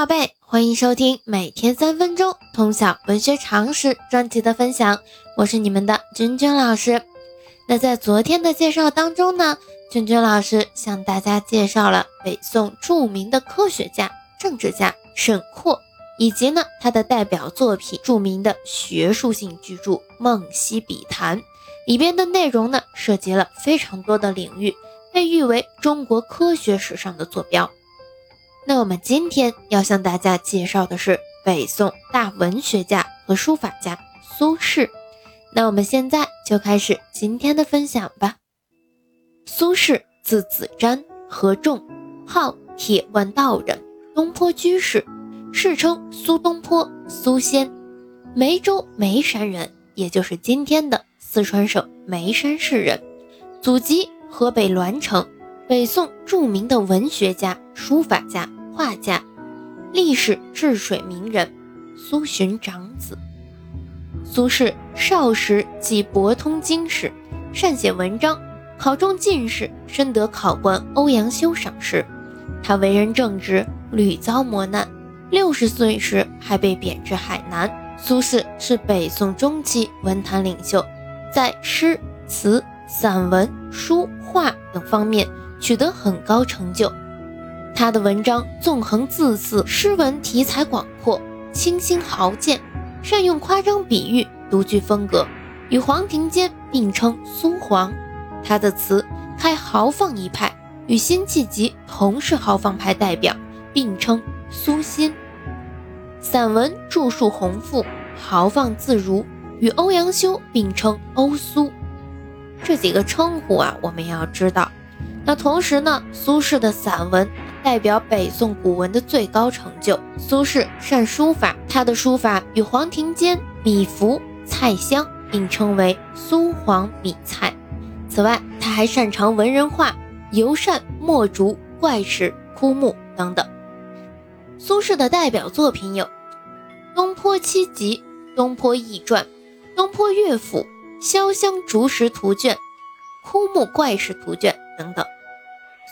宝贝，欢迎收听每天三分钟通晓文学常识专题的分享，我是你们的君君老师。那在昨天的介绍当中呢，君君老师向大家介绍了北宋著名的科学家、政治家沈括，以及呢他的代表作品著名的学术性巨著《梦溪笔谈》，里边的内容呢涉及了非常多的领域，被誉为中国科学史上的坐标。那我们今天要向大家介绍的是北宋大文学家和书法家苏轼。那我们现在就开始今天的分享吧。苏轼字子瞻，河仲，号铁腕道人，东坡居士，世称苏东坡、苏仙，梅州眉山人，也就是今天的四川省眉山市人，祖籍河北栾城，北宋著名的文学家、书法家。画家，历史治水名人，苏洵长子。苏轼少时即博通经史，善写文章，考中进士，深得考官欧阳修赏识。他为人正直，屡遭磨难，六十岁时还被贬至海南。苏轼是北宋中期文坛领袖，在诗词、散文、书画等方面取得很高成就。他的文章纵横字肆，诗文题材广阔，清新豪健，善用夸张比喻，独具风格，与黄庭坚并称苏黄。他的词开豪放一派，与辛弃疾同是豪放派代表，并称苏辛。散文著述宏富，豪放自如，与欧阳修并称欧苏。这几个称呼啊，我们要知道。那同时呢，苏轼的散文。代表北宋古文的最高成就。苏轼善书法，他的书法与黄庭坚、米芾、蔡襄并称为苏黄米蔡。此外，他还擅长文人画、尤善、墨竹、怪石、枯木等等。苏轼的代表作品有《东坡七集》《东坡易传》《东坡乐府》《潇湘竹石图卷》《枯木怪石图卷》等等。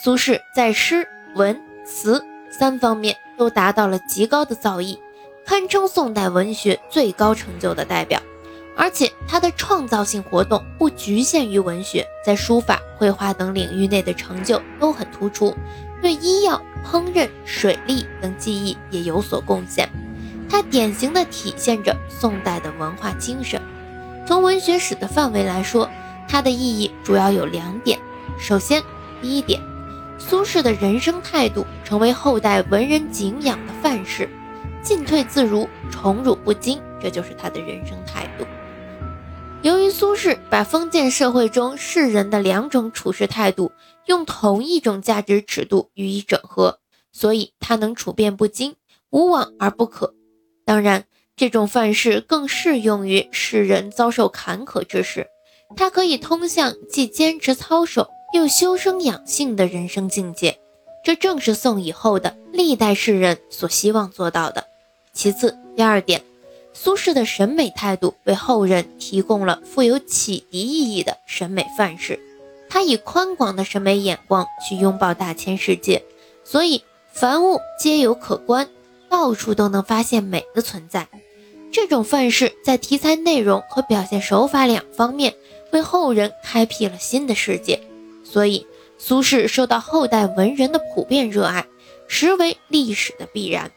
苏轼在诗。文词三方面都达到了极高的造诣，堪称宋代文学最高成就的代表。而且他的创造性活动不局限于文学，在书法、绘画等领域内的成就都很突出，对医药、烹饪、水利等技艺也有所贡献。他典型的体现着宋代的文化精神。从文学史的范围来说，它的意义主要有两点。首先，第一点。苏轼的人生态度成为后代文人敬仰的范式，进退自如，宠辱不惊，这就是他的人生态度。由于苏轼把封建社会中世人的两种处事态度用同一种价值尺度予以整合，所以他能处变不惊，无往而不可。当然，这种范式更适用于世人遭受坎坷之时，它可以通向既坚持操守。又修身养性的人生境界，这正是宋以后的历代士人所希望做到的。其次，第二点，苏轼的审美态度为后人提供了富有启迪意义的审美范式。他以宽广的审美眼光去拥抱大千世界，所以凡物皆有可观，到处都能发现美的存在。这种范式在题材内容和表现手法两方面，为后人开辟了新的世界。所以，苏轼受到后代文人的普遍热爱，实为历史的必然。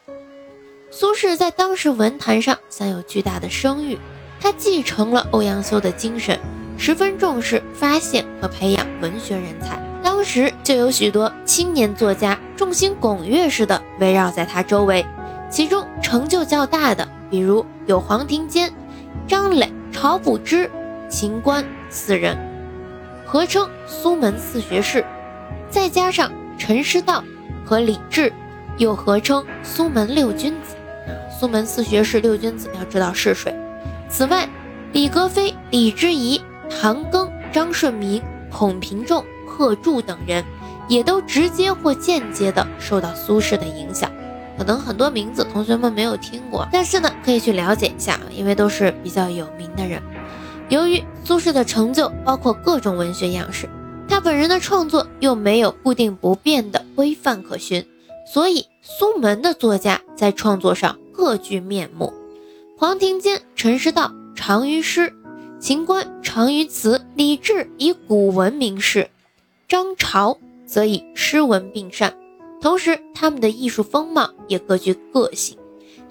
苏轼在当时文坛上享有巨大的声誉，他继承了欧阳修的精神，十分重视发现和培养文学人才。当时就有许多青年作家众星拱月似的围绕在他周围，其中成就较大的，比如有黄庭坚、张磊、晁补之、秦观四人。合称苏门四学士，再加上陈师道和李治，又合称苏门六君子。苏门四学士六君子要知道是谁？此外，李格非、李之仪、唐庚、张顺明、孔平仲、贺铸等人，也都直接或间接的受到苏轼的影响。可能很多名字同学们没有听过，但是呢，可以去了解一下，因为都是比较有名的人。由于苏轼的成就包括各种文学样式，他本人的创作又没有固定不变的规范可循，所以苏门的作家在创作上各具面目。黄庭坚、陈师道长于诗，秦观长于词，李治以古文名士，张潮则以诗文并善。同时，他们的艺术风貌也各具个性。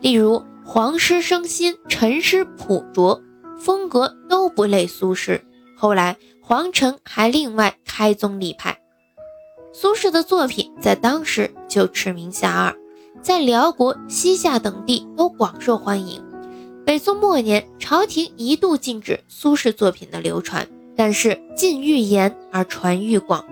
例如，黄诗生新，陈诗朴拙，风格都不类苏轼。后来，黄澄还另外开宗立派。苏轼的作品在当时就驰名遐迩，在辽国、西夏等地都广受欢迎。北宋末年，朝廷一度禁止苏轼作品的流传，但是禁欲严而传愈广。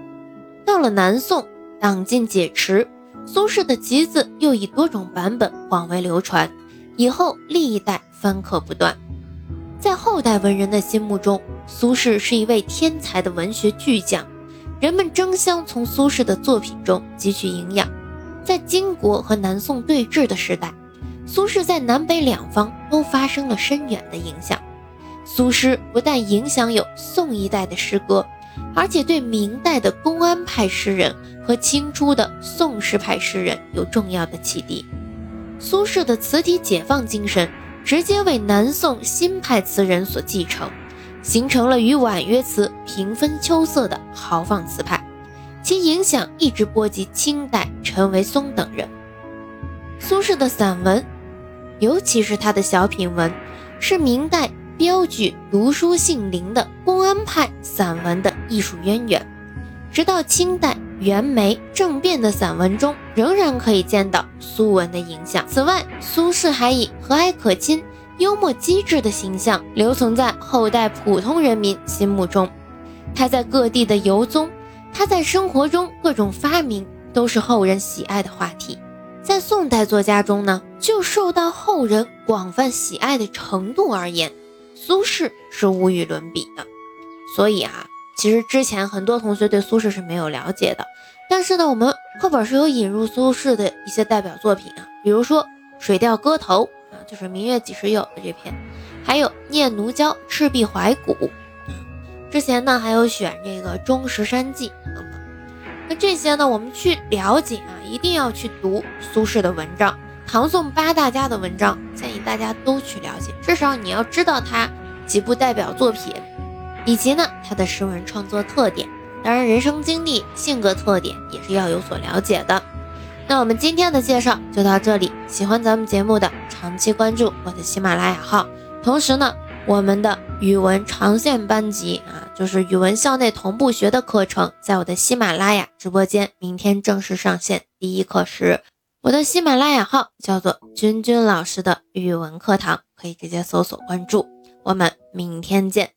到了南宋，党禁解持，苏轼的集子又以多种版本广为流传，以后历代翻刻不断。在后代文人的心目中，苏轼是一位天才的文学巨匠。人们争相从苏轼的作品中汲取营养。在金国和南宋对峙的时代，苏轼在南北两方都发生了深远的影响。苏轼不但影响有宋一代的诗歌，而且对明代的公安派诗人和清初的宋诗派诗人有重要的启迪。苏轼的词体解放精神，直接为南宋新派词人所继承。形成了与婉约词平分秋色的豪放词派，其影响一直波及清代陈维松等人。苏轼的散文，尤其是他的小品文，是明代标举读书杏林的公安派散文的艺术渊源。直到清代袁枚政变的散文中，仍然可以见到苏文的影响。此外，苏轼还以和蔼可亲。幽默机智的形象留存在后代普通人民心目中。他在各地的游踪，他在生活中各种发明，都是后人喜爱的话题。在宋代作家中呢，就受到后人广泛喜爱的程度而言，苏轼是无与伦比的。所以啊，其实之前很多同学对苏轼是没有了解的，但是呢，我们课本是有引入苏轼的一些代表作品啊，比如说《水调歌头》。啊就是明月几时有的这篇，还有念奴娇·赤壁怀古，之前呢还有选这个《终石山记》等等。那这些呢，我们去了解啊，一定要去读苏轼的文章，唐宋八大家的文章，建议大家都去了解，至少你要知道他几部代表作品，以及呢他的诗文创作特点，当然人生经历、性格特点也是要有所了解的。那我们今天的介绍就到这里，喜欢咱们节目的。长期关注我的喜马拉雅号，同时呢，我们的语文长线班级啊，就是语文校内同步学的课程，在我的喜马拉雅直播间，明天正式上线第一课时，我的喜马拉雅号叫做君君老师的语文课堂，可以直接搜索关注，我们明天见。